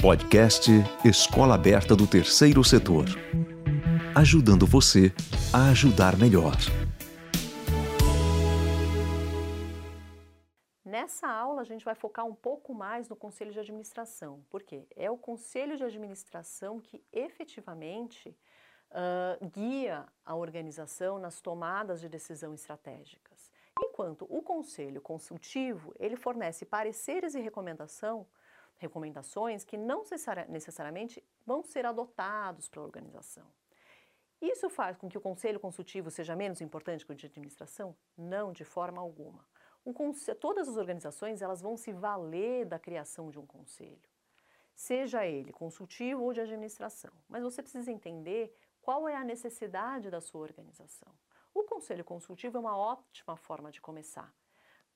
Podcast Escola Aberta do Terceiro Setor. Ajudando você a ajudar melhor. Nessa aula, a gente vai focar um pouco mais no conselho de administração. Por quê? É o conselho de administração que efetivamente uh, guia a organização nas tomadas de decisão estratégicas. Enquanto o conselho consultivo, ele fornece pareceres e recomendação, recomendações que não necessariamente vão ser adotados pela organização. Isso faz com que o conselho consultivo seja menos importante que o de administração? Não, de forma alguma. Um todas as organizações elas vão se valer da criação de um conselho, seja ele consultivo ou de administração. Mas você precisa entender qual é a necessidade da sua organização. O conselho consultivo é uma ótima forma de começar,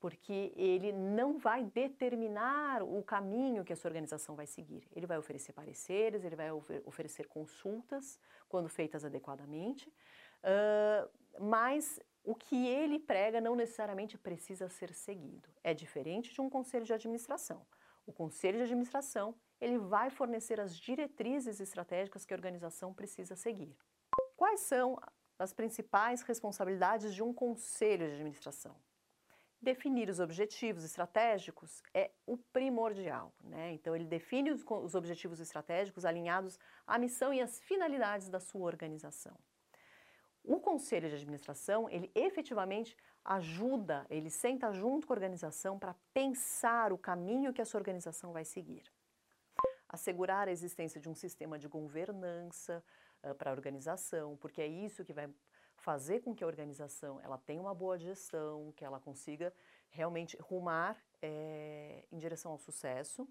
porque ele não vai determinar o caminho que a sua organização vai seguir. Ele vai oferecer pareceres, ele vai oferecer consultas, quando feitas adequadamente, uh, mas o que ele prega não necessariamente precisa ser seguido. É diferente de um conselho de administração. O conselho de administração ele vai fornecer as diretrizes estratégicas que a organização precisa seguir. Quais são as principais responsabilidades de um conselho de administração? Definir os objetivos estratégicos é o primordial. Né? Então, ele define os, os objetivos estratégicos alinhados à missão e às finalidades da sua organização. O conselho de administração, ele efetivamente ajuda, ele senta junto com a organização para pensar o caminho que a sua organização vai seguir. Assegurar a existência de um sistema de governança uh, para a organização, porque é isso que vai fazer com que a organização ela tenha uma boa gestão, que ela consiga realmente rumar é, em direção ao sucesso.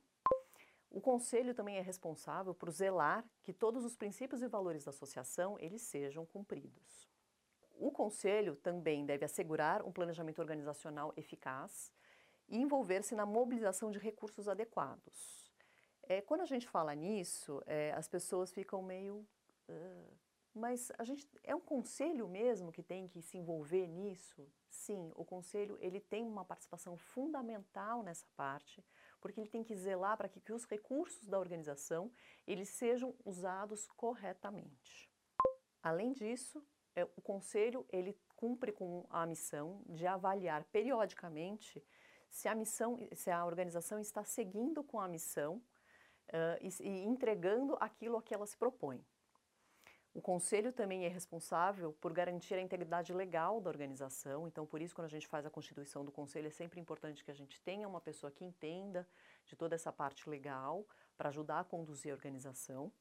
O conselho também é responsável por zelar que todos os princípios e valores da associação eles sejam cumpridos. O conselho também deve assegurar um planejamento organizacional eficaz e envolver-se na mobilização de recursos adequados. É, quando a gente fala nisso, é, as pessoas ficam meio uh, mas a gente é um conselho mesmo que tem que se envolver nisso? Sim, o conselho ele tem uma participação fundamental nessa parte, porque ele tem que zelar para que, que os recursos da organização eles sejam usados corretamente. Além disso, é, o conselho ele cumpre com a missão de avaliar periodicamente se a missão, se a organização está seguindo com a missão uh, e, e entregando aquilo a que ela se propõe. O conselho também é responsável por garantir a integridade legal da organização, então por isso quando a gente faz a constituição do conselho é sempre importante que a gente tenha uma pessoa que entenda de toda essa parte legal para ajudar a conduzir a organização.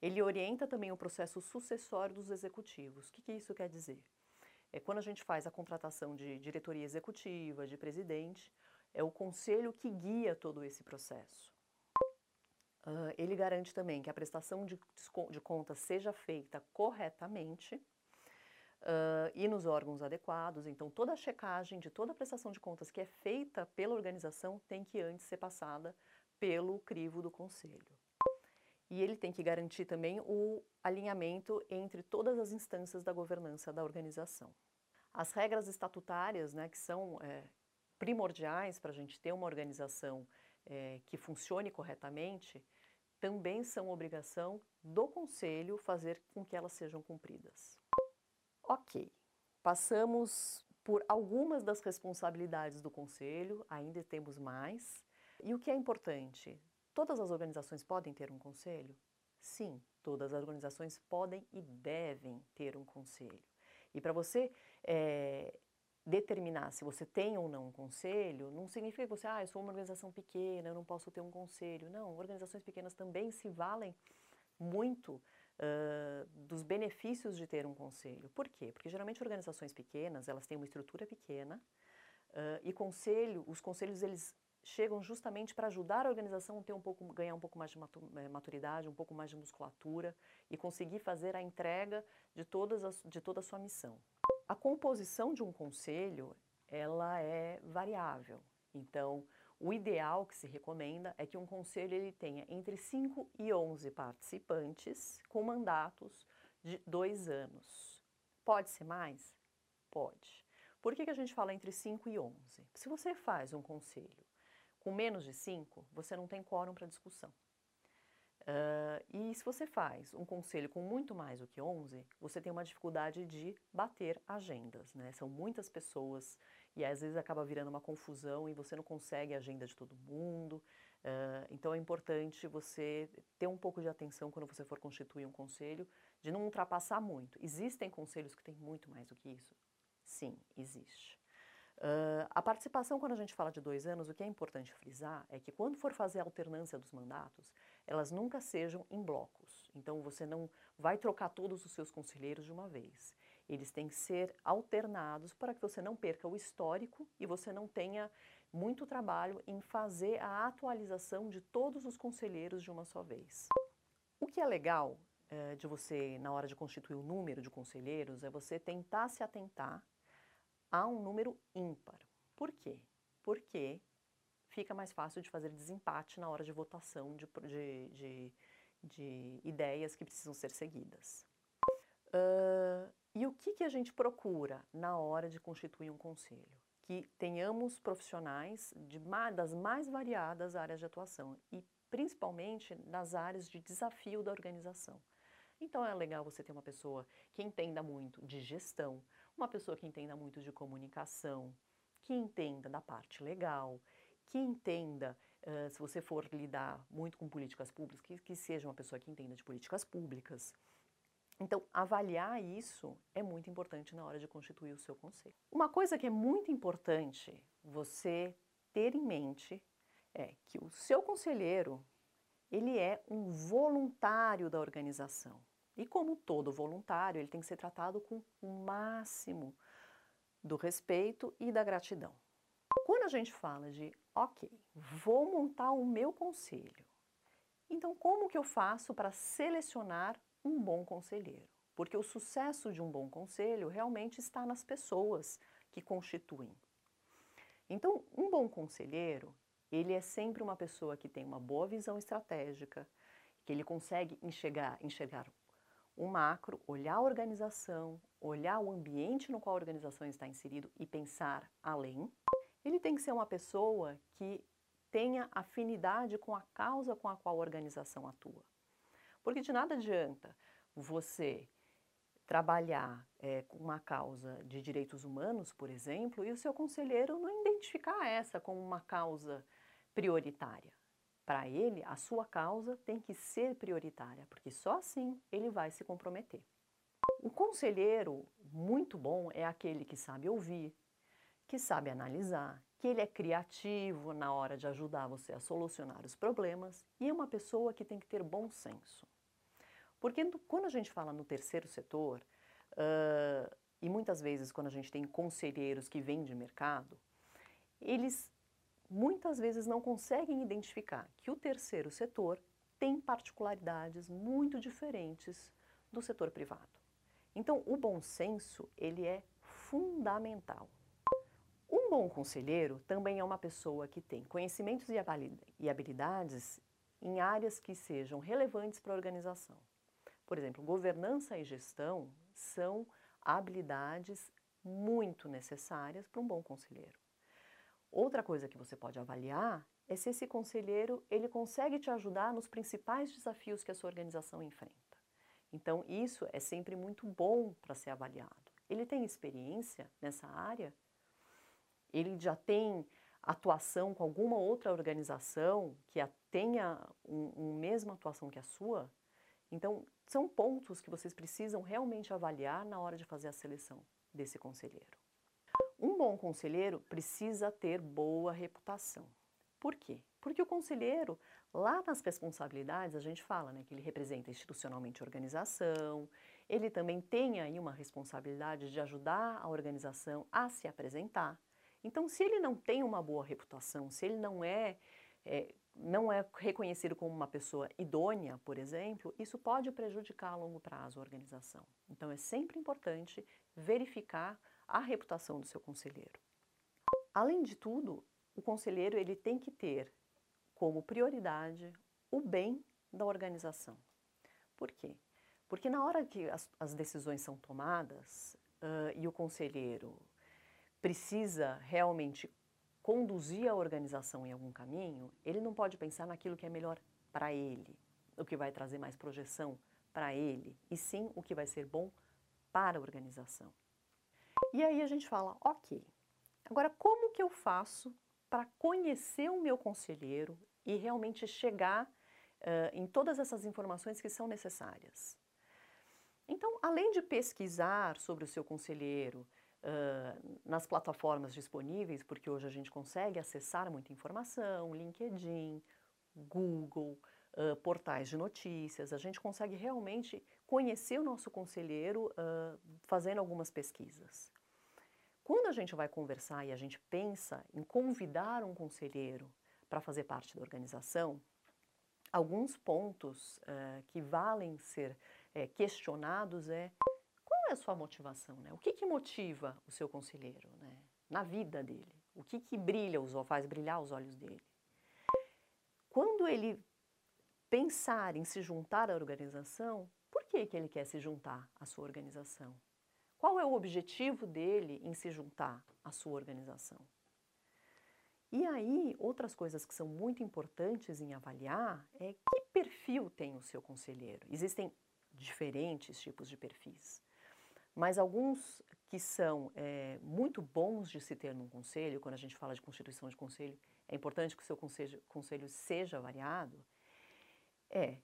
Ele orienta também o processo sucessório dos executivos. O que, que isso quer dizer? É quando a gente faz a contratação de diretoria executiva, de presidente, é o conselho que guia todo esse processo. Uh, ele garante também que a prestação de, de contas seja feita corretamente uh, e nos órgãos adequados. Então, toda a checagem de toda a prestação de contas que é feita pela organização tem que antes ser passada pelo crivo do conselho. E ele tem que garantir também o alinhamento entre todas as instâncias da governança da organização. As regras estatutárias, né, que são é, primordiais para a gente ter uma organização é, que funcione corretamente, também são obrigação do Conselho fazer com que elas sejam cumpridas. Ok, passamos por algumas das responsabilidades do Conselho, ainda temos mais. E o que é importante? Todas as organizações podem ter um conselho? Sim, todas as organizações podem e devem ter um conselho. E para você é, determinar se você tem ou não um conselho, não significa que você, ah, eu sou uma organização pequena, eu não posso ter um conselho. Não, organizações pequenas também se valem muito uh, dos benefícios de ter um conselho. Por quê? Porque geralmente organizações pequenas, elas têm uma estrutura pequena uh, e conselho, os conselhos, eles chegam justamente para ajudar a organização a ter um pouco, ganhar um pouco mais de eh, maturidade, um pouco mais de musculatura e conseguir fazer a entrega de, todas as, de toda a sua missão. A composição de um conselho, ela é variável. Então, o ideal que se recomenda é que um conselho ele tenha entre 5 e 11 participantes com mandatos de dois anos. Pode ser mais? Pode. Por que, que a gente fala entre 5 e 11? Se você faz um conselho Com menos de 5, você não tem quórum para discussão. Uh, e se você faz um conselho com muito mais do que 11, você tem uma dificuldade de bater agendas, né? São muitas pessoas e às vezes acaba virando uma confusão e você não consegue a agenda de todo mundo. Uh, então é importante você ter um pouco de atenção quando você for constituir um conselho, de não ultrapassar muito. Existem conselhos que têm muito mais do que isso? Sim, existe. Uh, a participação, quando a gente fala de dois anos, o que é importante frisar é que quando for fazer a alternância dos mandatos, elas nunca sejam em blocos. Então, você não vai trocar todos os seus conselheiros de uma vez. Eles têm que ser alternados para que você não perca o histórico e você não tenha muito trabalho em fazer a atualização de todos os conselheiros de uma só vez. O que é legal uh, de você, na hora de constituir o número de conselheiros, é você tentar se atentar a um número ímpar. Por quê? Porque fica mais fácil de fazer desempate na hora de votação de, de, de, de ideias que precisam ser seguidas. Uh, e o que, que a gente procura na hora de constituir um conselho? Que tenhamos profissionais de, das mais variadas áreas de atuação e principalmente nas áreas de desafio da organização. Então é legal você ter uma pessoa que entenda muito de gestão, uma pessoa que entenda muito de comunicação, que entenda da parte legal, que entenda, uh, se você for lidar muito com políticas públicas, que, que seja uma pessoa que entenda de políticas públicas. Então, avaliar isso é muito importante na hora de constituir o seu conselho. Uma coisa que é muito importante você ter em mente é que o seu conselheiro, ele é um voluntário da organização. E como todo voluntário, ele tem que ser tratado com o máximo do respeito e da gratidão. Quando a gente fala de, ok, vou montar o meu conselho, então como que eu faço para selecionar um bom conselheiro? Porque o sucesso de um bom conselho realmente está nas pessoas que constituem. Então, um bom conselheiro, ele é sempre uma pessoa que tem uma boa visão estratégica, que ele consegue enxergar, enxergar o macro, olhar a organização, olhar o ambiente no qual a organização está inserido e pensar além. Ele tem que ser uma pessoa que tenha afinidade com a causa com a qual a organização atua. Porque de nada adianta você trabalhar é, uma causa de direitos humanos, por exemplo, e o seu conselheiro não identificar essa como uma causa prioritária. Para ele, a sua causa tem que ser prioritária, porque só assim ele vai se comprometer. O conselheiro muito bom é aquele que sabe ouvir, que sabe analisar, que ele é criativo na hora de ajudar você a solucionar os problemas e é uma pessoa que tem que ter bom senso. Porque quando a gente fala no terceiro setor, uh, e muitas vezes quando a gente tem conselheiros que vêm de mercado, eles muitas vezes não conseguem identificar que o terceiro setor tem particularidades muito diferentes do setor privado. Então, o bom senso, ele é fundamental. Um bom conselheiro também é uma pessoa que tem conhecimentos e habilidades em áreas que sejam relevantes para a organização. Por exemplo, governança e gestão são habilidades muito necessárias para um bom conselheiro. Outra coisa que você pode avaliar é se esse conselheiro ele consegue te ajudar nos principais desafios que a sua organização enfrenta. Então, isso é sempre muito bom para ser avaliado. Ele tem experiência nessa área? Ele já tem atuação com alguma outra organização que tenha um, um mesma atuação que a sua? Então, são pontos que vocês precisam realmente avaliar na hora de fazer a seleção desse conselheiro. Um bom conselheiro precisa ter boa reputação. Por quê? Porque o conselheiro, lá nas responsabilidades, a gente fala né, que ele representa institucionalmente a organização, ele também tem aí uma responsabilidade de ajudar a organização a se apresentar. Então, se ele não tem uma boa reputação, se ele não é, é não é reconhecido como uma pessoa idônea, por exemplo, isso pode prejudicar a longo prazo a organização. Então, é sempre importante verificar a reputação do seu conselheiro. Além de tudo, o conselheiro ele tem que ter como prioridade o bem da organização. Por quê? Porque na hora que as, as decisões são tomadas uh, e o conselheiro precisa realmente conduzir a organização em algum caminho, ele não pode pensar naquilo que é melhor para ele, o que vai trazer mais projeção para ele, e sim o que vai ser bom para a organização. E aí a gente fala, ok, agora como que eu faço para conhecer o meu conselheiro e realmente chegar uh, em todas essas informações que são necessárias? Então, além de pesquisar sobre o seu conselheiro, uh, nas plataformas disponíveis, porque hoje a gente consegue acessar muita informação, LinkedIn, Google, uh, portais de notícias, a gente consegue realmente conhecer o nosso conselheiro uh, fazendo algumas pesquisas. Quando a gente vai conversar e a gente pensa em convidar um conselheiro para fazer parte da organização, alguns pontos uh, que valem ser eh, questionados é é a sua motivação? Né? O que, que motiva o seu conselheiro né? na vida dele? O que, que brilha, os, faz brilhar os olhos dele? Quando ele pensar em se juntar à organização, por que, que ele quer se juntar à sua organização? Qual é o objetivo dele em se juntar à sua organização? E aí, outras coisas que são muito importantes em avaliar é que perfil tem o seu conselheiro. Existem diferentes tipos de perfis. Mas alguns que são é, muito bons de se ter num conselho, quando a gente fala de constituição de conselho, é importante que o seu conselho, conselho seja variado, é,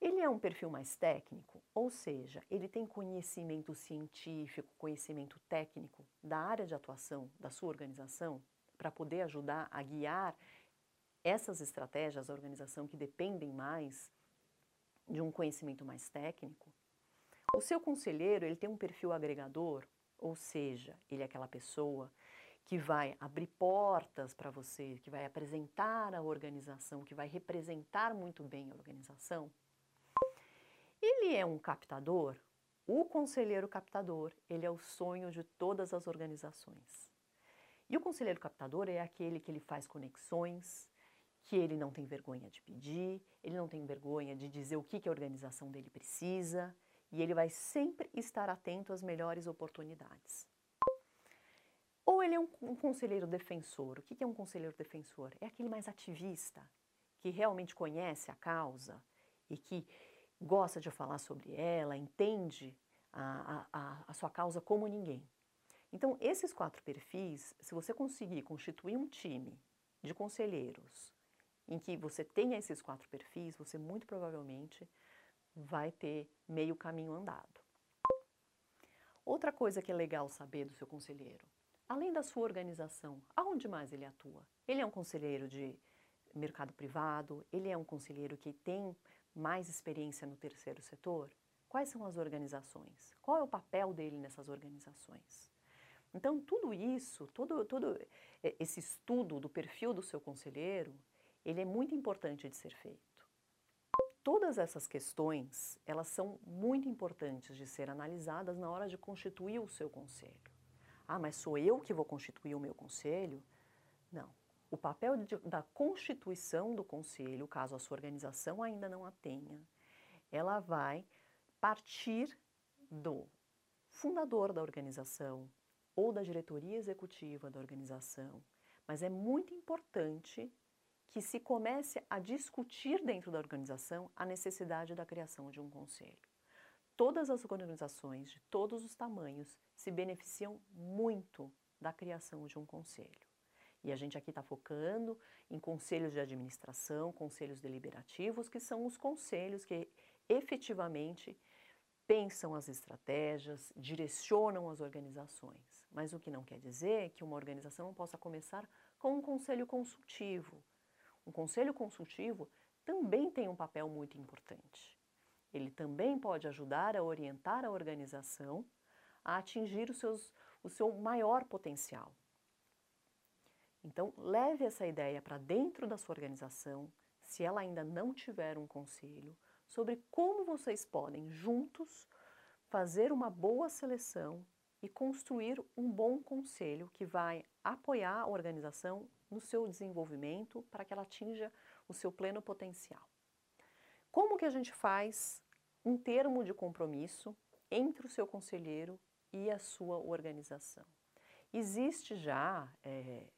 ele é um perfil mais técnico, ou seja, ele tem conhecimento científico, conhecimento técnico da área de atuação da sua organização, para poder ajudar a guiar essas estratégias da organização que dependem mais de um conhecimento mais técnico, o seu conselheiro, ele tem um perfil agregador, ou seja, ele é aquela pessoa que vai abrir portas para você, que vai apresentar a organização, que vai representar muito bem a organização. Ele é um captador. O conselheiro captador, ele é o sonho de todas as organizações. E o conselheiro captador é aquele que ele faz conexões, que ele não tem vergonha de pedir, ele não tem vergonha de dizer o que, que a organização dele precisa, e ele vai sempre estar atento às melhores oportunidades. Ele é um, um conselheiro defensor. O que é um conselheiro defensor? É aquele mais ativista, que realmente conhece a causa e que gosta de falar sobre ela, entende a, a, a sua causa como ninguém. Então, esses quatro perfis, se você conseguir constituir um time de conselheiros em que você tenha esses quatro perfis, você muito provavelmente vai ter meio caminho andado. Outra coisa que é legal saber do seu conselheiro, além da sua organização, aonde mais ele atua? Ele é um conselheiro de mercado privado? Ele é um conselheiro que tem mais experiência no terceiro setor? Quais são as organizações? Qual é o papel dele nessas organizações? Então, tudo isso, todo, todo esse estudo do perfil do seu conselheiro, ele é muito importante de ser feito. Todas essas questões, elas são muito importantes de ser analisadas na hora de constituir o seu conselho. Ah, mas sou eu que vou constituir o meu conselho? Não. O papel de, da constituição do conselho, caso a sua organização ainda não a tenha, ela vai partir do fundador da organização ou da diretoria executiva da organização, mas é muito importante que se comece a discutir dentro da organização a necessidade da criação de um conselho. Todas as organizações de todos os tamanhos se beneficiam muito da criação de um conselho. E a gente aqui está focando em conselhos de administração, conselhos deliberativos, que são os conselhos que efetivamente pensam as estratégias, direcionam as organizações. Mas o que não quer dizer que uma organização não possa começar com um conselho consultivo, um conselho consultivo também tem um papel muito importante. Ele também pode ajudar a orientar a organização a atingir os seus, o seu maior potencial. Então, leve essa ideia para dentro da sua organização, se ela ainda não tiver um conselho, sobre como vocês podem juntos fazer uma boa seleção e construir um bom conselho que vai apoiar a organização no seu desenvolvimento para que ela atinja o seu pleno potencial. Como que a gente faz um termo de compromisso entre o seu conselheiro e a sua organização? Existe já é,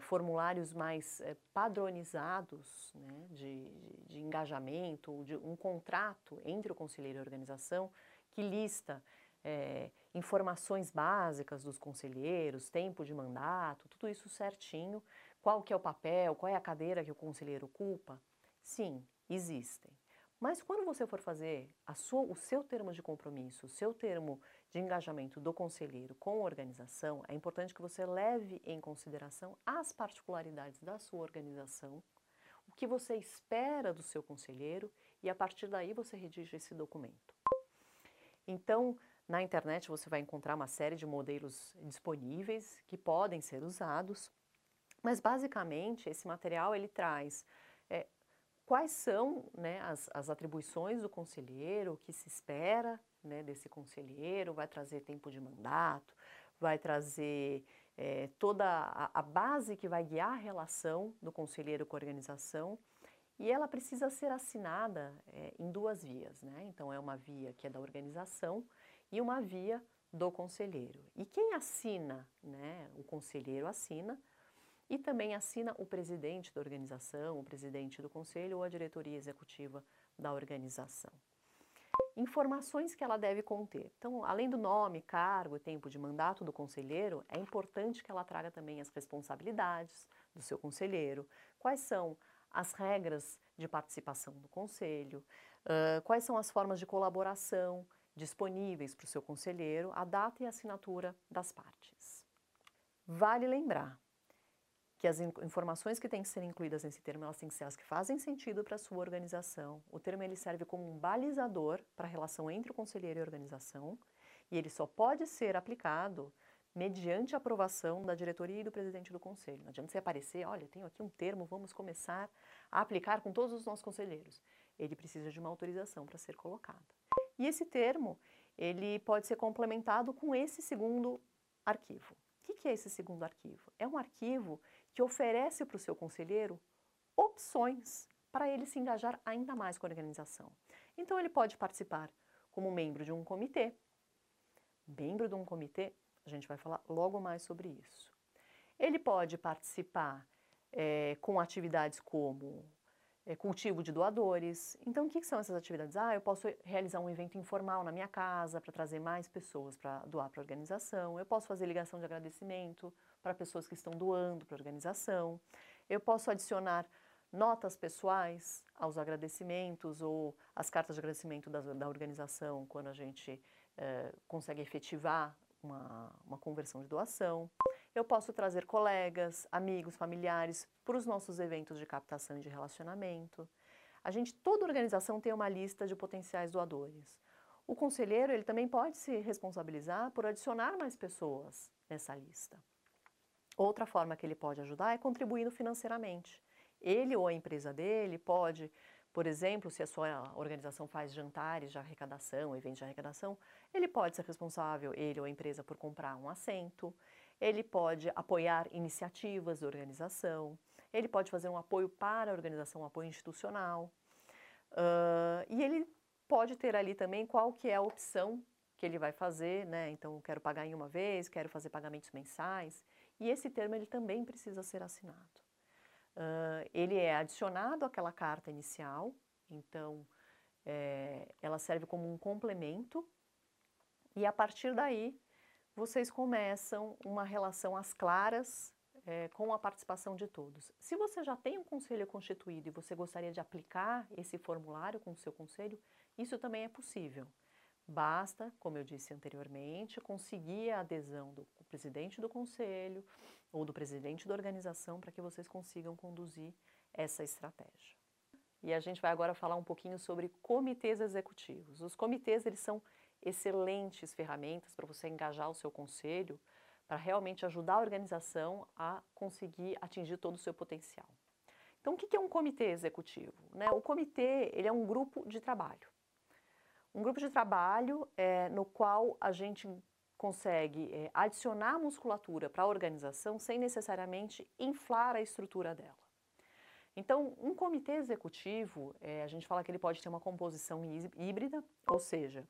formulários mais é, padronizados né, de, de, de, engajamento, de um contrato entre o conselheiro e a organização que lista é, informações básicas dos conselheiros, tempo de mandato, tudo isso certinho, qual que é o papel, qual é a cadeira que o conselheiro ocupa. Sim, existem. Mas quando você for fazer sua, o seu termo de compromisso, o seu termo de engajamento do conselheiro com a organização, é importante que você leve em consideração as particularidades da sua organização, o que você espera do seu conselheiro e a partir daí você redige esse documento. Então, na internet você vai encontrar uma série de modelos disponíveis que podem ser usados, mas basicamente esse material ele traz quais são né, as, as, atribuições do conselheiro, o que se espera né, desse conselheiro, vai trazer tempo de mandato, vai trazer é, toda a, a, base que vai guiar a relação do conselheiro com a organização e ela precisa ser assinada é, em duas vias, né? Então é uma via que é da organização e uma via do conselheiro. E quem assina, né? O conselheiro assina e também assina o presidente da organização, o presidente do conselho ou a diretoria executiva da organização. Informações que ela deve conter. Então, além do nome, cargo e tempo de mandato do conselheiro, é importante que ela traga também as responsabilidades do seu conselheiro, quais são as regras de participação do conselho, uh, quais são as formas de colaboração disponíveis para o seu conselheiro, a data e a assinatura das partes. Vale lembrar que as informações que têm que ser incluídas nesse termo, elas têm que ser as que fazem sentido para a sua organização. O termo ele serve como um balizador para a relação entre o conselheiro e a organização, e ele só pode ser aplicado mediante aprovação da diretoria e do presidente do conselho. Não adianta você aparecer, olha, tenho aqui um termo, vamos começar a aplicar com todos os nossos conselheiros. Ele precisa de uma autorização para ser colocado. E esse termo, ele pode ser complementado com esse segundo arquivo. O que é esse segundo arquivo? É um arquivo que oferece para o seu conselheiro opções para ele se engajar ainda mais com a organização. Então, ele pode participar como membro de um comitê. Membro de um comitê, a gente vai falar logo mais sobre isso. Ele pode participar é, com atividades como é, cultivo de doadores. Então, o que, que, são essas atividades? Ah, eu posso realizar um evento informal na minha casa para trazer mais pessoas para doar para a organização. Eu posso fazer ligação de agradecimento para pessoas que estão doando para a organização. Eu posso adicionar notas pessoais aos agradecimentos ou as cartas de agradecimento da, da organização quando a gente é, consegue efetivar uma, uma conversão de doação. Eu posso trazer colegas, amigos, familiares para os nossos eventos de captação e de relacionamento. A gente, toda organização tem uma lista de potenciais doadores. O conselheiro ele também pode se responsabilizar por adicionar mais pessoas nessa lista. Outra forma que ele pode ajudar é contribuindo financeiramente. Ele ou a empresa dele pode, por exemplo, se a sua organização faz jantares de arrecadação, eventos de arrecadação, ele pode ser responsável, ele ou a empresa, por comprar um assento, ele pode apoiar iniciativas da organização, ele pode fazer um apoio para a organização, um apoio institucional, uh, e ele pode ter ali também qual que é a opção que ele vai fazer, né? Então, quero pagar em uma vez, quero fazer pagamentos mensais. E esse termo ele também precisa ser assinado. Uh, ele é adicionado àquela carta inicial, então é, ela serve como um complemento, e a partir daí vocês começam uma relação às claras é, com a participação de todos. Se você já tem um conselho constituído e você gostaria de aplicar esse formulário com o seu conselho, isso também é possível. Basta, como eu disse anteriormente, conseguir a adesão do presidente do conselho ou do presidente da organização para que vocês consigam conduzir essa estratégia. E a gente vai agora falar um pouquinho sobre comitês executivos. Os comitês eles são excelentes ferramentas para você engajar o seu conselho para realmente ajudar a organização a conseguir atingir todo o seu potencial. Então, o que é um comitê executivo? Né? O comitê ele é um grupo de trabalho. Um grupo de trabalho é, no qual a gente consegue é, adicionar musculatura para a organização sem necessariamente inflar a estrutura dela. Então, um comitê executivo, é, a gente fala que ele pode ter uma composição híbrida, ou seja,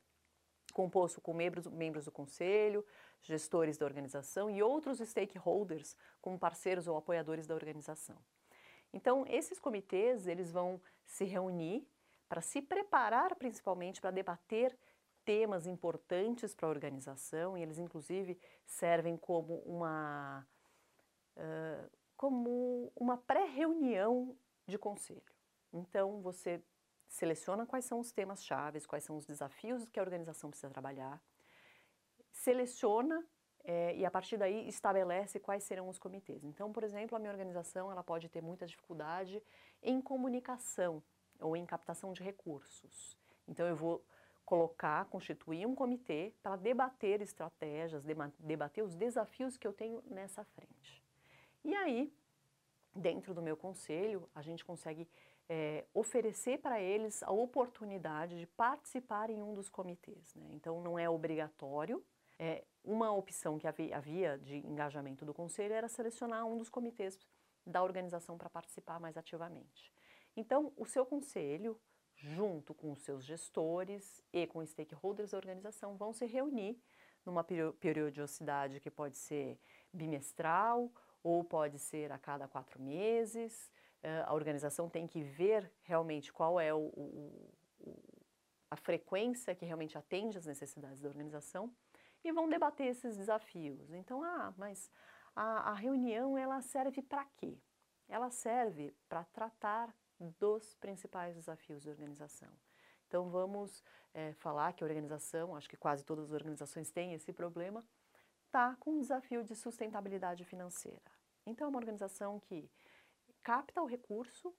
composto com membros, membros do conselho, gestores da organização e outros stakeholders como parceiros ou apoiadores da organização. Então, esses comitês, eles vão se reunir para se preparar principalmente para debater temas importantes para a organização e eles inclusive servem como uma uh, como uma pré-reunião de conselho. Então você seleciona quais são os temas chaves, quais são os desafios que a organização precisa trabalhar, seleciona é, e a partir daí estabelece quais serão os comitês. Então, por exemplo, a minha organização ela pode ter muita dificuldade em comunicação ou em captação de recursos. Então, eu vou colocar, constituir um comitê para debater estratégias, debater os desafios que eu tenho nessa frente. E aí, dentro do meu conselho, a gente consegue é, oferecer para eles a oportunidade de participar em um dos comitês. Né? Então, não é obrigatório, é, uma opção que havia de engajamento do conselho era selecionar um dos comitês da organização para participar mais ativamente. Então, o seu conselho, junto com os seus gestores e com stakeholders da organização, vão se reunir numa periodicidade que pode ser bimestral ou pode ser a cada quatro meses. Eh, a organização tem que ver realmente qual é o, o, a frequência que realmente atende às necessidades da organização e vão debater esses desafios. Então, ah, mas a, a reunião ela serve para quê? Ela serve para tratar dos principais desafios da organização. Então, vamos é, falar que a organização, acho que quase todas as organizações têm esse problema, está com um desafio de sustentabilidade financeira. Então, é uma organização que capta o recurso,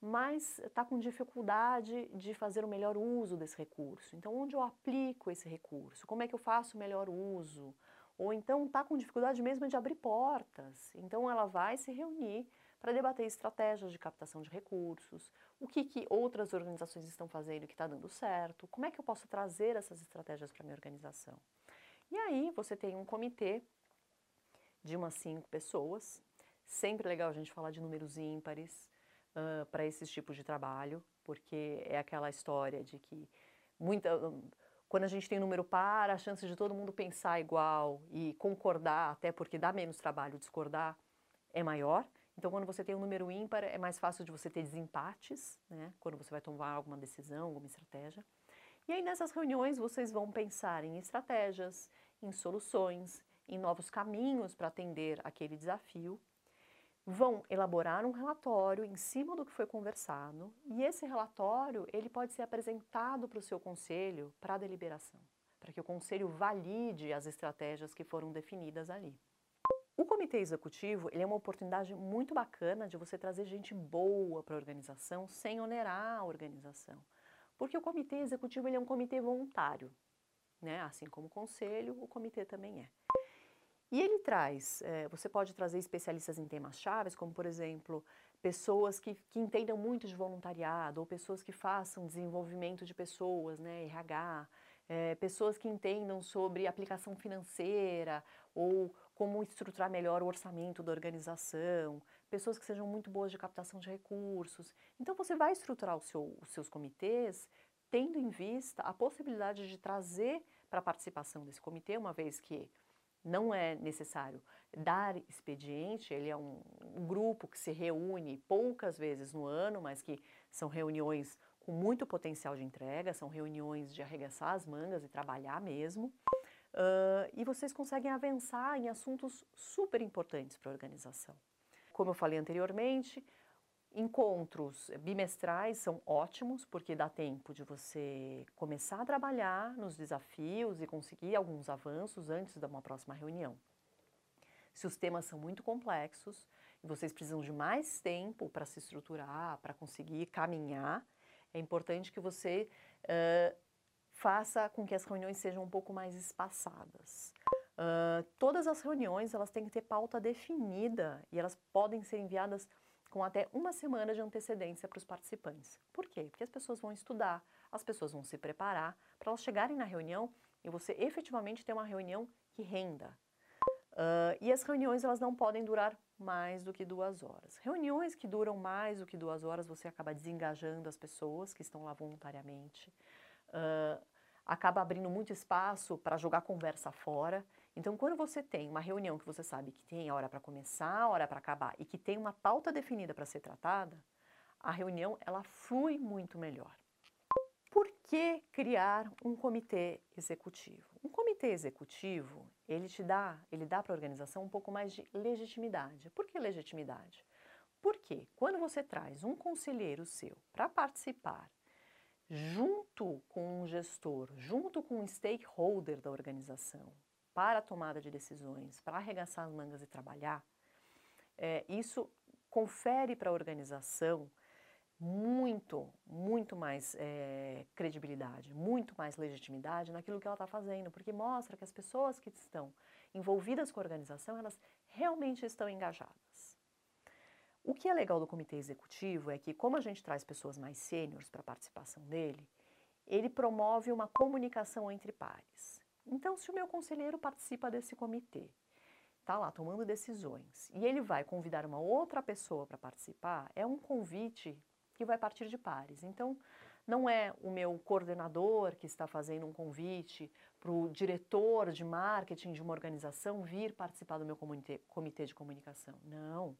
mas está com dificuldade de fazer o melhor uso desse recurso. Então, onde eu aplico esse recurso? Como é que eu faço o melhor uso? Ou então está com dificuldade mesmo de abrir portas. Então, ela vai se reunir para debater estratégias de captação de recursos, o que, que outras organizações estão fazendo que está dando certo, como é que eu posso trazer essas estratégias para a minha organização. E aí você tem um comitê de umas cinco pessoas, sempre legal a gente falar de números ímpares, uh, para esses tipos de trabalho, porque é aquela história de que muita, quando a gente tem número par, a chance de todo mundo pensar igual e concordar, até porque dá menos trabalho discordar, é maior. Então, quando você tem um número ímpar, é mais fácil de você ter desempates, né? quando você vai tomar alguma decisão, alguma estratégia. E aí, nessas reuniões, vocês vão pensar em estratégias, em soluções, em novos caminhos para atender aquele desafio vão elaborar um relatório em cima do que foi conversado e esse relatório ele pode ser apresentado para o seu conselho para deliberação, para que o conselho valide as estratégias que foram definidas ali. Comitê executivo ele é uma oportunidade muito bacana de você trazer gente boa para a organização sem onerar a organização, porque o comitê executivo ele é um comitê voluntário, né? Assim como o conselho, o comitê também é. E ele traz, é, você pode trazer especialistas em temas chaves, como por exemplo, pessoas que, que entendam muito de voluntariado, ou pessoas que façam desenvolvimento de pessoas, né, RH, é, pessoas que entendam sobre aplicação financeira, ou como estruturar melhor o orçamento da organização, pessoas que sejam muito boas de captação de recursos. Então você vai estruturar seu, os seus comitês tendo em vista a possibilidade de trazer para a participação desse comitê, uma vez que não é necessário dar expediente, ele é um, um, grupo que se reúne poucas vezes no ano, mas que são reuniões com muito potencial de entrega, são reuniões de arregaçar as mangas e trabalhar mesmo. Uh, e vocês conseguem avançar em assuntos super importantes para a organização. Como eu falei anteriormente, Encontros bimestrais são ótimos porque dá tempo de você começar a trabalhar nos desafios e conseguir alguns avanços antes de uma próxima reunião. Se os temas são muito complexos e vocês precisam de mais tempo para se estruturar, para conseguir caminhar, é importante que você uh, faça com que as reuniões sejam um pouco mais espaçadas. Uh, todas as reuniões elas têm que ter pauta definida e elas podem ser enviadas com até uma semana de antecedência para os participantes. Por quê? Porque as pessoas vão estudar, as pessoas vão se preparar para elas chegarem na reunião e você efetivamente ter uma reunião que renda. Uh, e as reuniões elas não podem durar mais do que duas horas. Reuniões que duram mais do que duas horas, você acaba desengajando as pessoas que estão lá voluntariamente, uh, acaba abrindo muito espaço para jogar conversa fora. Então, quando você tem uma reunião que você sabe que tem a hora para começar, a hora para acabar e que tem uma pauta definida para ser tratada, a reunião ela flui muito melhor. Por que criar um comitê executivo? Um comitê executivo, ele te dá, ele dá para a organização um pouco mais de legitimidade. Por que legitimidade? Porque quando você traz um conselheiro seu para participar junto gestor, junto com um stakeholder da organização, para a tomada de decisões, para arregaçar as mangas e trabalhar, é, isso confere para a organização muito, muito mais é, credibilidade, muito mais legitimidade naquilo que ela está fazendo, porque mostra que as pessoas que estão envolvidas com a organização, elas realmente estão engajadas. O que é legal do comitê executivo é que, como a gente traz pessoas mais sêniores para a participação dele, ele promove uma comunicação entre pares. Então, se o meu conselheiro participa desse comitê, está lá tomando decisões, e ele vai convidar uma outra pessoa para participar, é um convite que vai partir de pares. Então, não é o meu coordenador que está fazendo um convite para o diretor de marketing de uma organização vir participar do meu comitê, comitê de comunicação. Não,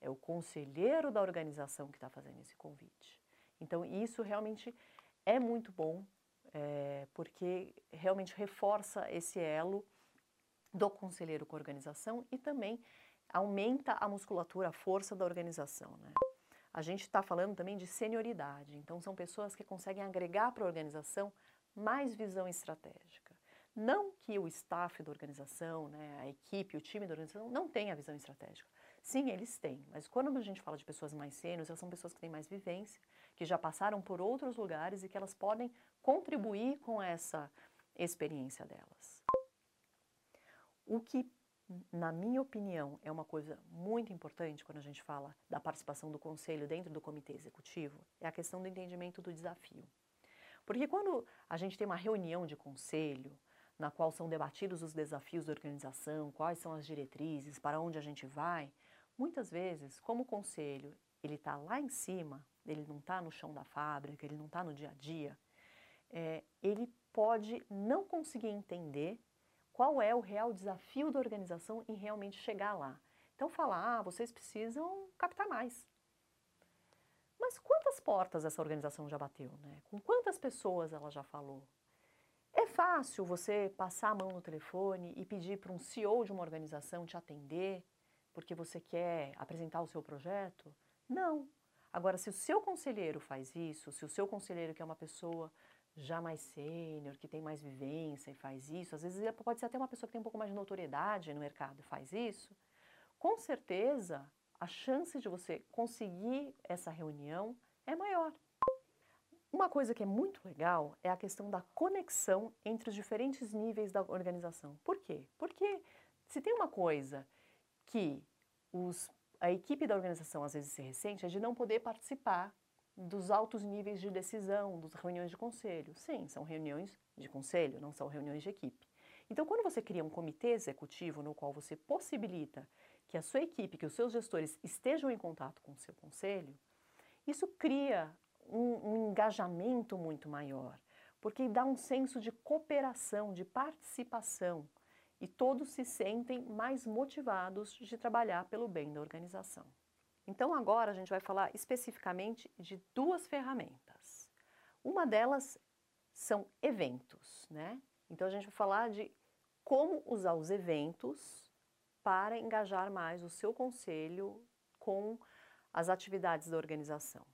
é o conselheiro da organização que está fazendo esse convite. Então, isso realmente é muito bom, é, porque realmente reforça esse elo do conselheiro com a organização e também aumenta a musculatura, a força da organização. Né? A gente está falando também de senioridade, então são pessoas que conseguem agregar para a organização mais visão estratégica. Não que o staff da organização, né, a equipe, o time da organização não tenha visão estratégica. Sim, eles têm, mas quando a gente fala de pessoas mais sêniores, elas são pessoas que têm mais vivência, que já passaram por outros lugares e que elas podem contribuir com essa experiência delas. O que na minha opinião, é uma coisa muito importante quando a gente fala da participação do conselho dentro do comitê executivo, é a questão do entendimento do desafio. Porque quando a gente tem uma reunião de conselho, na qual são debatidos os desafios da organização, quais são as diretrizes, para onde a gente vai, muitas vezes, como o conselho ele está lá em cima, ele não está no chão da fábrica, ele não está no dia a dia, é, ele pode não conseguir entender qual é o real desafio da organização em realmente chegar lá. Então falar, ah, vocês precisam captar mais. Mas quantas portas essa organização já bateu, né? Com quantas pessoas ela já falou? É fácil você passar a mão no telefone e pedir para um CEO de uma organização te atender porque você quer apresentar o seu projeto? Não. Agora, se o seu conselheiro faz isso, se o seu conselheiro que é uma pessoa já mais sênior, que tem mais vivência e faz isso, às vezes pode ser até uma pessoa que tem um pouco mais de notoriedade no mercado e faz isso, com certeza a chance de você conseguir essa reunião é maior. Uma coisa que é muito legal é a questão da conexão entre os diferentes níveis da organização. Por quê? Porque se tem uma coisa que os, a equipe da organização às vezes se ressente é de não poder participar dos altos níveis de decisão, das reuniões de conselho. Sim, são reuniões de conselho, não são reuniões de equipe. Então, quando você cria um comitê executivo no qual você possibilita que a sua equipe, que os seus gestores estejam em contato com o seu conselho, isso cria um, um engajamento muito maior, porque dá um senso de cooperação, de participação, e todos se sentem mais motivados de trabalhar pelo bem da organização. Então agora a gente vai falar especificamente de duas ferramentas. Uma delas são eventos, né? Então a gente vai falar de como usar os eventos para engajar mais o seu conselho com as atividades da organização.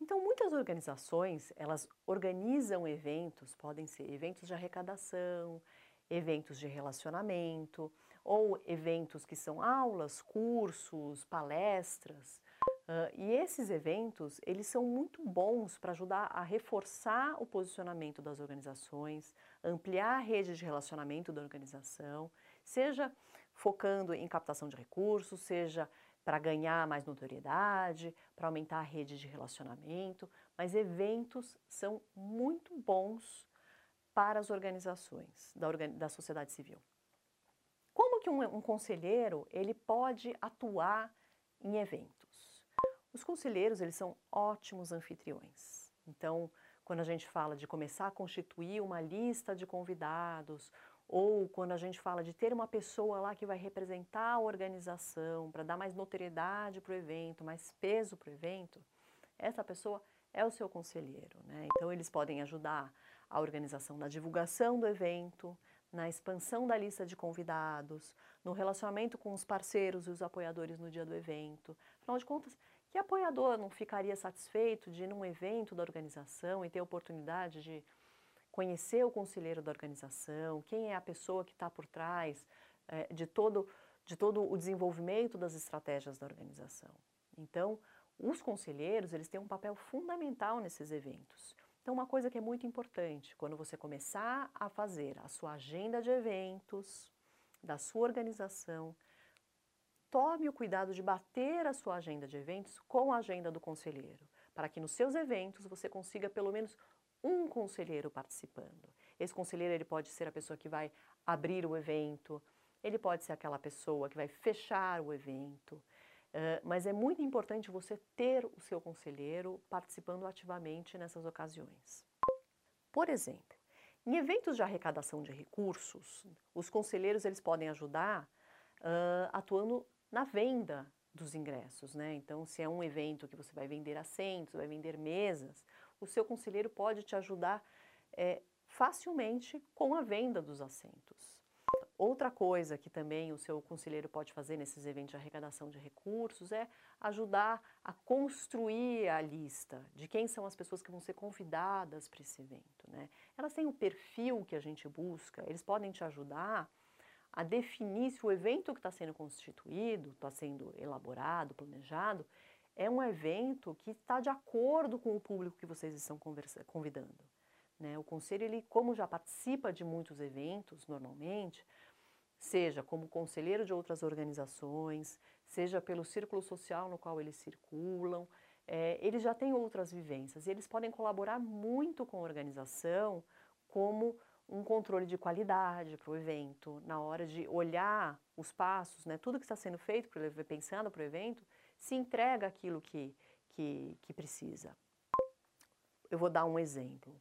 Então, muitas organizações, elas organizam eventos, podem ser eventos de arrecadação, eventos de relacionamento, ou eventos que são aulas, cursos, palestras. Uh, e esses eventos, eles são muito bons para ajudar a reforçar o posicionamento das organizações, ampliar a rede de relacionamento da organização, seja focando em captação de recursos, seja para ganhar mais notoriedade, para aumentar a rede de relacionamento, mas eventos são muito bons para as organizações da, da sociedade civil que um, um conselheiro ele pode atuar em eventos? Os conselheiros eles são ótimos anfitriões. Então, quando a gente fala de começar a constituir uma lista de convidados, ou quando a gente fala de ter uma pessoa lá que vai representar a organização, para dar mais notoriedade para o evento, mais peso para o evento, essa pessoa é o seu conselheiro. Né? Então, eles podem ajudar a organização na divulgação do evento, na expansão da lista de convidados, no relacionamento com os parceiros e os apoiadores no dia do evento. Afinal de contas, que apoiador não ficaria satisfeito de ir num evento da organização e ter a oportunidade de conhecer o conselheiro da organização, quem é a pessoa que está por trás é, de, todo, de todo o desenvolvimento das estratégias da organização. Então, os conselheiros, eles têm um papel fundamental nesses eventos. Então, uma coisa que é muito importante, quando você começar a fazer a sua agenda de eventos, da sua organização, tome o cuidado de bater a sua agenda de eventos com a agenda do conselheiro, para que nos seus eventos você consiga pelo menos um conselheiro participando. Esse conselheiro ele pode ser a pessoa que vai abrir o evento, ele pode ser aquela pessoa que vai fechar o evento, uh, mas é muito importante você ter o seu conselheiro participando ativamente nessas ocasiões. Por exemplo, em eventos de arrecadação de recursos, os conselheiros eles podem ajudar uh, atuando na venda dos ingressos, né? Então, se é um evento que você vai vender assentos, vai vender mesas, o seu conselheiro pode te ajudar é, facilmente com a venda dos assentos. Outra coisa que também o seu conselheiro pode fazer nesses eventos de arrecadação de recursos é ajudar a construir a lista de quem são as pessoas que vão ser convidadas para esse evento. Né? Elas têm o perfil que a gente busca, eles podem te ajudar a definir se o evento que está sendo constituído, está sendo elaborado, planejado, é um evento que está de acordo com o público que vocês estão convidando. Né? O conselho, ele, como já participa de muitos eventos normalmente, seja como conselheiro de outras organizações, seja pelo círculo social no qual eles circulam, é, eles já têm outras vivências e eles podem colaborar muito com a organização como um controle de qualidade para o evento, na hora de olhar os passos, né, tudo que está sendo feito, pensando para o evento, se entrega aquilo que, que, que precisa. Eu vou dar um exemplo.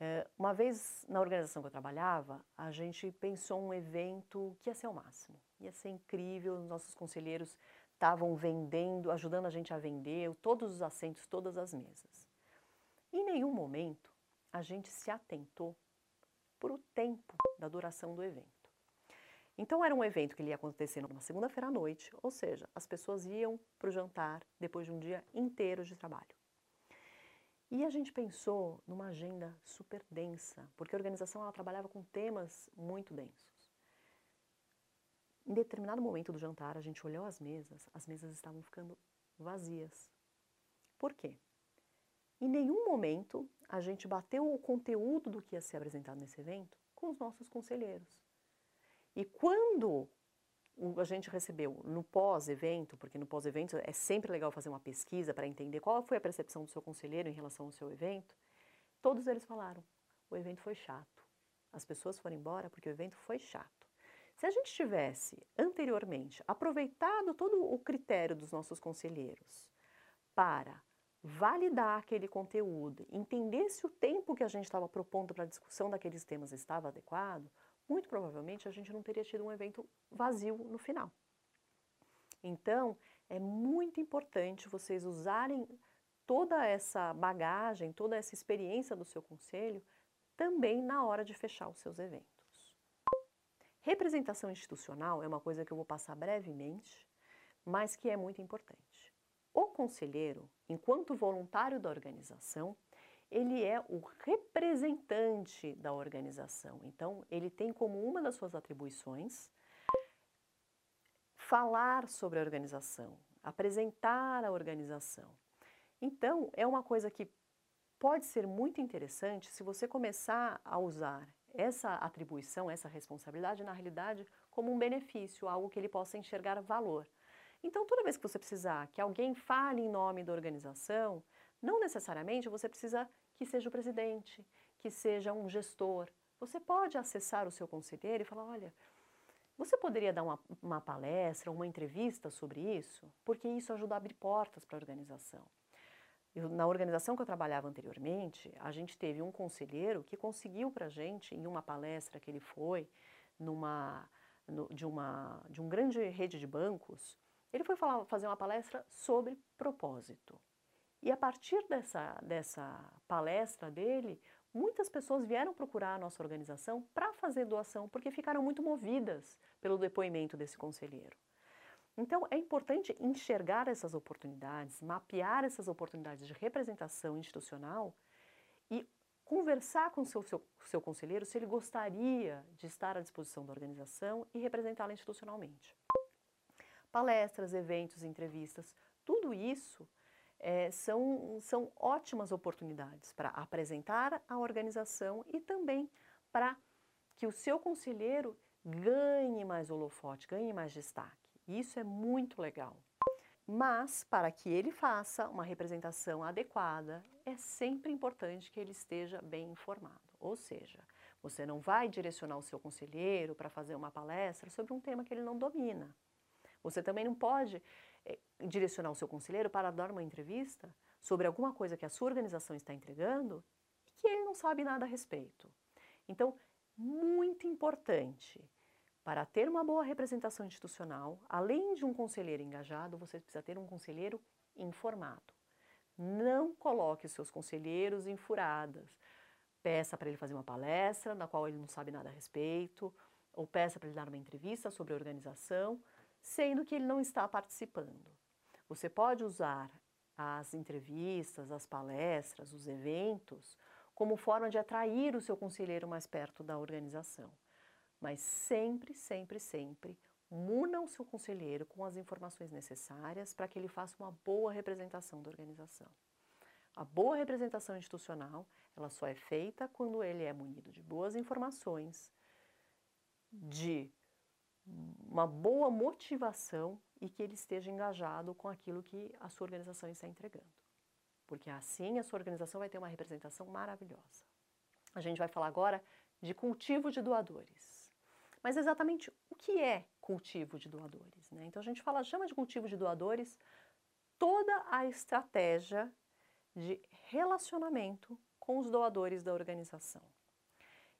É, uma vez na organização que eu trabalhava, a gente pensou um evento que ia ser o máximo, ia ser incrível, os nossos conselheiros estavam vendendo, ajudando a gente a vender todos os assentos, todas as mesas. Em nenhum momento a gente se atentou para o tempo da duração do evento. Então era um evento que ele ia acontecer numa segunda-feira à noite, ou seja, as pessoas iam para o jantar depois de um dia inteiro de trabalho. E a gente pensou numa agenda super densa, porque a organização ela trabalhava com temas muito densos. Em determinado momento do jantar, a gente olhou as mesas, as mesas estavam ficando vazias. Por quê? Em nenhum momento a gente bateu o conteúdo do que ia ser apresentado nesse evento com os nossos conselheiros. E quando a gente recebeu no pós-evento, porque no pós-evento é sempre legal fazer uma pesquisa para entender qual foi a percepção do seu conselheiro em relação ao seu evento, todos eles falaram: o evento foi chato. As pessoas foram embora porque o evento foi chato. Se a gente tivesse anteriormente aproveitado todo o critério dos nossos conselheiros para validar aquele conteúdo, entender se o tempo que a gente estava propondo para a discussão daqueles temas estava adequado, muito provavelmente a gente não teria tido um evento vazio no final. Então, é muito importante vocês usarem toda essa bagagem, toda essa experiência do seu conselho também na hora de fechar os seus eventos. Representação institucional é uma coisa que eu vou passar brevemente, mas que é muito importante. O conselheiro, enquanto voluntário da organização, ele é o representante da organização. Então, ele tem como uma das suas atribuições falar sobre a organização, apresentar a organização. Então, é uma coisa que pode ser muito interessante se você começar a usar essa atribuição, essa responsabilidade, na realidade, como um benefício, algo que ele possa enxergar valor. Então, toda vez que você precisar que alguém fale em nome da organização, não necessariamente você precisa que seja o presidente, que seja um gestor. Você pode acessar o seu conselheiro e falar: olha, você poderia dar uma, uma palestra, uma entrevista sobre isso? Porque isso ajuda a abrir portas para a organização. Eu, na organização que eu trabalhava anteriormente, a gente teve um conselheiro que conseguiu para a gente, em uma palestra que ele foi, numa, no, de, uma, de um grande rede de bancos, ele foi falar, fazer uma palestra sobre propósito. E a partir dessa, dessa palestra dele, muitas pessoas vieram procurar a nossa organização para fazer doação, porque ficaram muito movidas pelo depoimento desse conselheiro. Então, é importante enxergar essas oportunidades, mapear essas oportunidades de representação institucional e conversar com o seu, seu, seu conselheiro se ele gostaria de estar à disposição da organização e representá-la institucionalmente. Palestras, eventos, entrevistas, tudo isso é, são, são ótimas oportunidades para apresentar a organização e também para que o seu conselheiro ganhe mais holofote, ganhe mais destaque. Isso é muito legal. Mas, para que ele faça uma representação adequada, é sempre importante que ele esteja bem informado. Ou seja, você não vai direcionar o seu conselheiro para fazer uma palestra sobre um tema que ele não domina. Você também não pode direcionar o seu conselheiro para dar uma entrevista sobre alguma coisa que a sua organização está entregando e que ele não sabe nada a respeito. Então, muito importante para ter uma boa representação institucional, além de um conselheiro engajado, você precisa ter um conselheiro informado. Não coloque os seus conselheiros em furadas. Peça para ele fazer uma palestra na qual ele não sabe nada a respeito, ou peça para ele dar uma entrevista sobre a organização, sendo que ele não está participando. Você pode usar as entrevistas, as palestras, os eventos como forma de atrair o seu conselheiro mais perto da organização. Mas sempre, sempre, sempre, muna o seu conselheiro com as informações necessárias para que ele faça uma boa representação da organização. A boa representação institucional, ela só é feita quando ele é munido de boas informações, de uma boa motivação e que ele esteja engajado com aquilo que a sua organização está entregando. Porque assim a sua organização vai ter uma representação maravilhosa. A gente vai falar agora de cultivo de doadores. Mas exatamente o que é cultivo de doadores? Né? Então a gente fala, chama de cultivo de doadores toda a estratégia de relacionamento com os doadores da organização.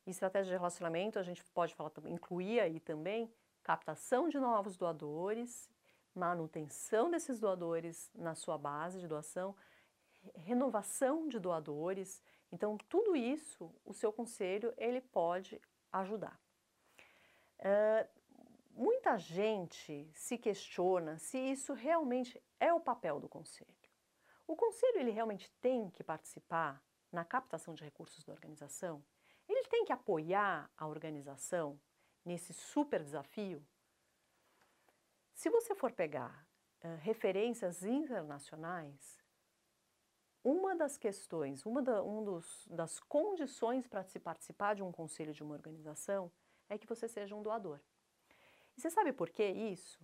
Estratégia de relacionamento a gente pode falar, incluir aí também captação de novos doadores, manutenção desses doadores na sua base de doação, renovação de doadores. Então, tudo isso o seu conselho ele pode ajudar. Uh, muita gente se questiona se isso realmente é o papel do conselho. O conselho ele realmente tem que participar na captação de recursos da organização? Ele tem que apoiar a organização nesse super desafio? Se você for pegar uh, referências internacionais, uma das questões, uma da, um dos, das condições para se participar de um conselho de uma organização é que você seja um doador. E você sabe por que isso?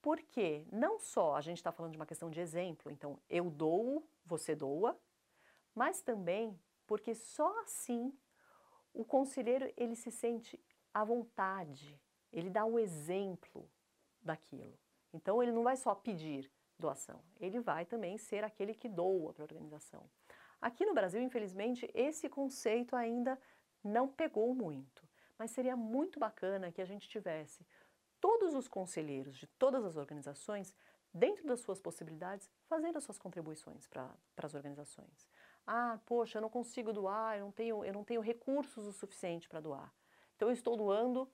Porque não só a gente está falando de uma questão de exemplo, então eu dou, você doa, mas também porque só assim o conselheiro ele se sente à vontade, ele dá o exemplo daquilo. Então ele não vai só pedir doação, ele vai também ser aquele que doa para a organização. Aqui no Brasil, infelizmente, esse conceito ainda não pegou muito mas seria muito bacana que a gente tivesse todos os conselheiros de todas as organizações, dentro das suas possibilidades, fazendo as suas contribuições para as organizações. Ah, poxa, eu não consigo doar, eu não tenho, eu não tenho recursos o suficiente para doar. Então eu estou doando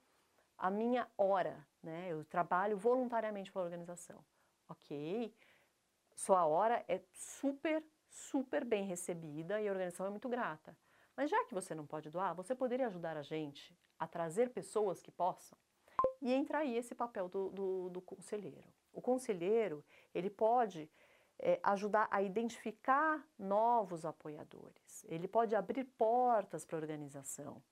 a minha hora, né? Eu trabalho voluntariamente para a organização. Ok, sua hora é super, super bem recebida e a organização é muito grata. Mas já que você não pode doar, você poderia ajudar a gente a trazer pessoas que possam? E entra aí esse papel do, do, do conselheiro. O conselheiro, ele pode é, ajudar a identificar novos apoiadores, ele pode abrir portas para a organização,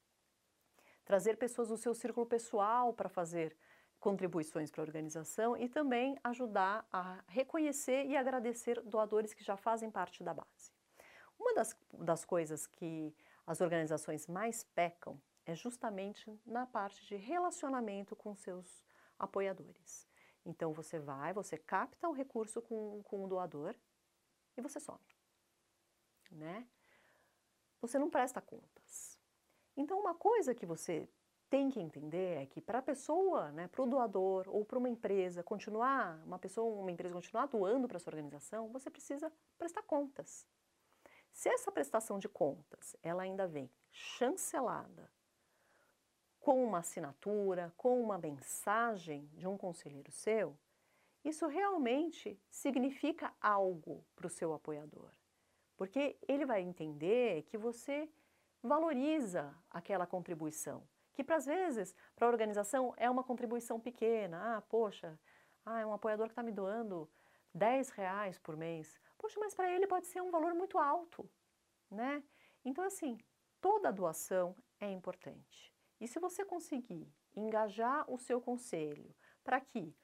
trazer pessoas do seu círculo pessoal para fazer contribuições para a organização e também ajudar a reconhecer e agradecer doadores que já fazem parte da base. Uma das, das coisas que as organizações mais pecam é justamente na parte de relacionamento com seus apoiadores. Então você vai, você capta o recurso com, com o doador e você some. né? Você não presta contas. Então, uma coisa que você tem que entender é que para a pessoa, né, para o doador ou para uma empresa continuar, uma pessoa, uma empresa continuar doando para sua organização, você precisa prestar contas. Se essa prestação de contas, ela ainda vem chancelada com uma assinatura, com uma mensagem de um conselheiro seu, isso realmente significa algo para o seu apoiador. Porque ele vai entender que você valoriza aquela contribuição, que para às vezes para a organização é uma contribuição pequena. Ah, poxa, ah, é um apoiador que está me doando 10 reais por mês. Poxa, mas para ele pode ser um valor muito alto, né? Então, assim, toda doação é importante. E se você conseguir engajar o seu conselho para que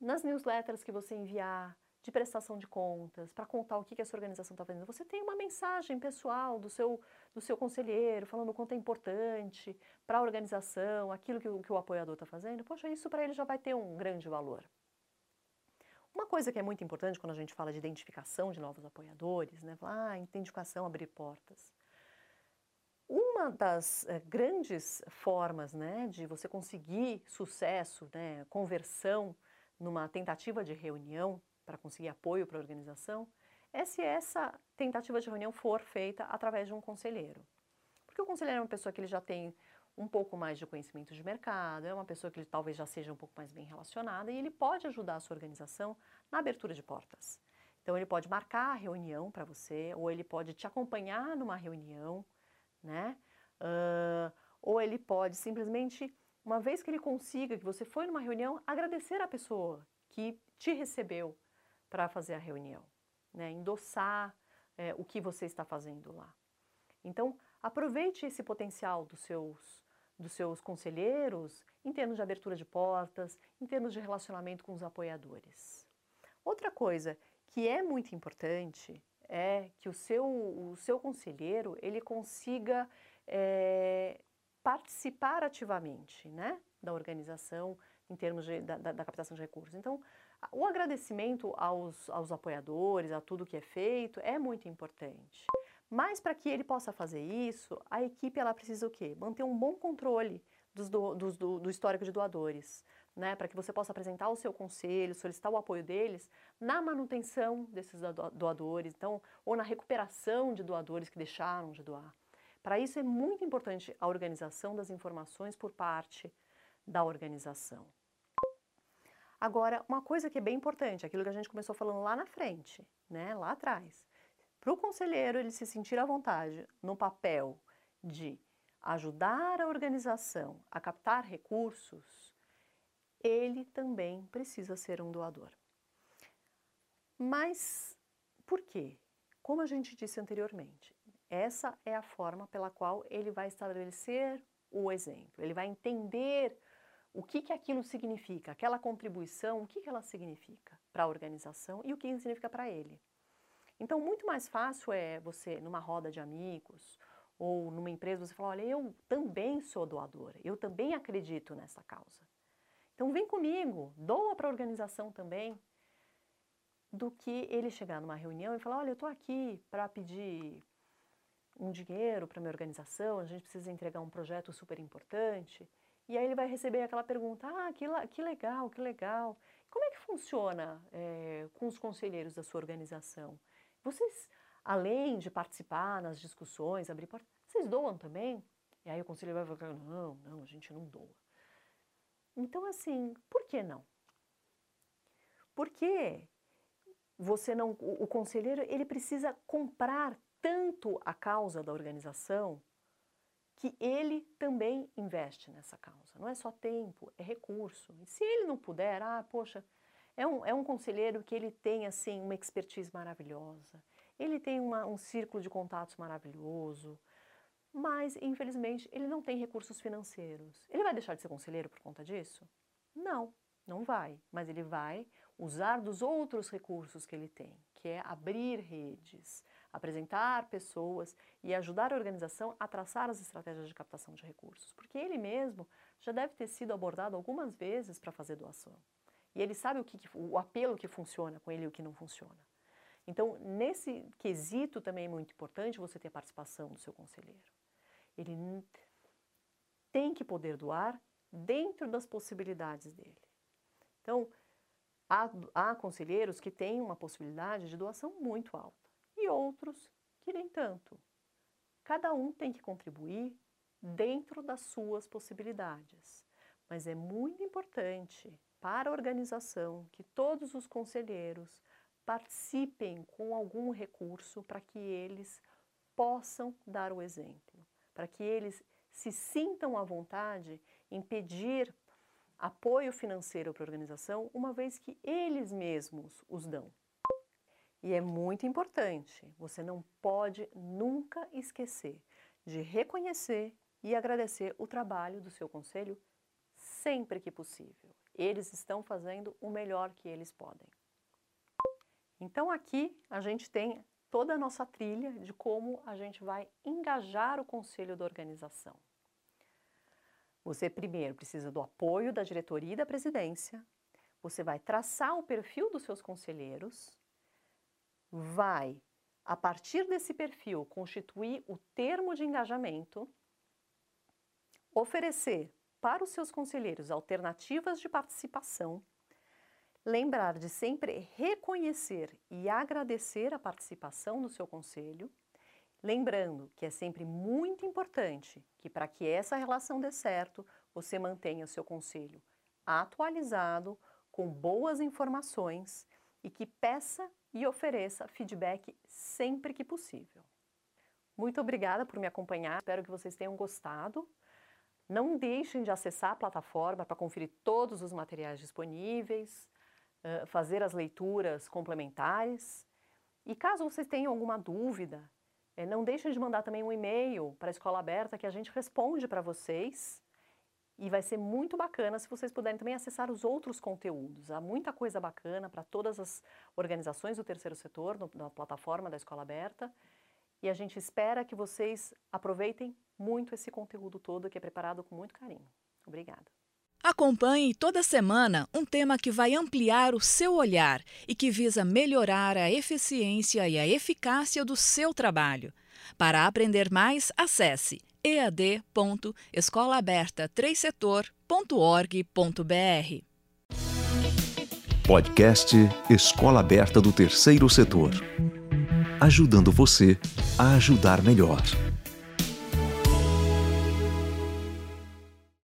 nas newsletters que você enviar, de prestação de contas, para contar o que, que essa organização está fazendo, você tem uma mensagem pessoal do seu, do seu conselheiro, falando o quanto é importante para a organização, aquilo que que o apoiador está fazendo, poxa, isso para ele já vai ter um grande valor. Uma coisa que é muito importante quando a gente fala de identificação de novos apoiadores, né? ah, identificação, abrir portas. Uma das é, grandes formas né, de você conseguir sucesso, né, conversão numa tentativa de reunião para conseguir apoio para a organização é se essa tentativa de reunião for feita através de um conselheiro. Porque o conselheiro é uma pessoa que ele já tem um pouco mais de conhecimento de mercado, é uma pessoa que ele talvez já seja um pouco mais bem relacionada e ele pode ajudar a sua organização na abertura de portas. Então ele pode marcar a reunião para você, ou ele pode te acompanhar numa reunião, né? Uh, ou ele pode simplesmente, uma vez que ele consiga que você foi numa reunião, agradecer a pessoa que te recebeu para fazer a reunião, né? endossar é, o que você está fazendo lá. Então, aproveite esse potencial dos seus, dos seus conselheiros em termos de abertura de portas, em termos de relacionamento com os apoiadores. Outra coisa que é muito importante é que o seu, o seu conselheiro ele consiga é, participar ativamente né, da organização em termos de, da, da, captação de recursos. Então, o agradecimento aos, aos apoiadores, a tudo que é feito, é muito importante. Mas para que ele possa fazer isso, a equipe ela precisa o quê? Manter um bom controle dos do, dos, do, do histórico de doadores, né? para que você possa apresentar o seu conselho, solicitar o apoio deles na manutenção desses doadores, então, ou na recuperação de doadores que deixaram de doar. Para isso é muito importante a organização das informações por parte da organização. Agora, uma coisa que é bem importante, aquilo que a gente começou falando lá na frente, né, lá atrás. Para o conselheiro ele se sentir à vontade no papel de ajudar a organização a captar recursos, ele também precisa ser um doador. Mas por quê? Como a gente disse anteriormente, essa é a forma pela qual ele vai estabelecer o exemplo, ele vai entender o que, que aquilo significa, aquela contribuição, o que, que ela significa para a organização e o que significa para ele. Então, muito mais fácil é você, numa roda de amigos ou numa empresa, você falar: olha, eu também sou doadora, eu também acredito nessa causa. Então, vem comigo, doa para a organização também, do que ele chegar numa reunião e falar: olha, eu estou aqui para pedir um dinheiro para minha organização, a gente precisa entregar um projeto super importante. E aí ele vai receber aquela pergunta: ah, que, que legal, que legal. Como é que funciona é, com os conselheiros da sua organização? Vocês, além de participar nas discussões, abrir portas, vocês doam também? E aí o conselheiro vai falar: não, não, a gente não doa. Então, assim, por que não? Porque você não, o, o conselheiro ele precisa comprar tanto a causa da organização que ele também investe nessa causa. Não é só tempo, é recurso. E se ele não puder, ah, poxa, é um, é um conselheiro que ele tem assim uma expertise maravilhosa, ele tem uma, um círculo de contatos maravilhoso, mas infelizmente ele não tem recursos financeiros. Ele vai deixar de ser conselheiro por conta disso? Não, não vai. Mas ele vai usar dos outros recursos que ele tem, que é abrir redes, apresentar pessoas e ajudar a organização a traçar as estratégias de captação de recursos, porque ele mesmo já deve ter sido abordado algumas vezes para fazer doação. E ele sabe o, que, o apelo que funciona com ele e o que não funciona. Então, nesse quesito também é muito importante você ter a participação do seu conselheiro. Ele tem que poder doar dentro das possibilidades dele. Então, há, há conselheiros que têm uma possibilidade de doação muito alta outros que nem tanto. Cada um tem que contribuir dentro das suas possibilidades. Mas é muito importante para a organização que todos os conselheiros participem com algum recurso para que eles possam dar o exemplo, para que eles se sintam à vontade em pedir apoio financeiro para a organização, uma vez que eles mesmos os dão. E é muito importante, você não pode nunca esquecer de reconhecer e agradecer o trabalho do seu conselho sempre que possível. Eles estão fazendo o melhor que eles podem. Então aqui a gente tem toda a nossa trilha de como a gente vai engajar o conselho da organização. Você primeiro precisa do apoio da diretoria e da presidência, você vai traçar o perfil dos seus conselheiros, vai, a partir desse perfil, constituir o termo de engajamento, oferecer para os seus conselheiros alternativas de participação, lembrar de sempre reconhecer e agradecer a participação no seu conselho, lembrando que é sempre muito importante que para que essa relação dê certo, você mantenha o seu conselho atualizado, com boas informações e que peça e ofereça feedback sempre que possível. Muito obrigada por me acompanhar, espero que vocês tenham gostado. Não deixem de acessar a plataforma para conferir todos os materiais disponíveis, fazer as leituras complementares. E caso vocês tenham alguma dúvida, não deixem de mandar também um e-mail para a Escola Aberta que a gente responde para vocês. E vai ser muito bacana se vocês puderem também acessar os outros conteúdos. Há muita coisa bacana para todas as organizações do terceiro setor no, na plataforma da Escola Aberta. E a gente espera que vocês aproveitem muito esse conteúdo todo que é preparado com muito carinho. Obrigada. Acompanhe toda semana um tema que vai ampliar o seu olhar e que visa melhorar a eficiência e a eficácia do seu trabalho. Para aprender mais, acesse ead.escolaberta3setor.org.br. Podcast Escola Aberta do Terceiro Setor. Ajudando você a ajudar melhor.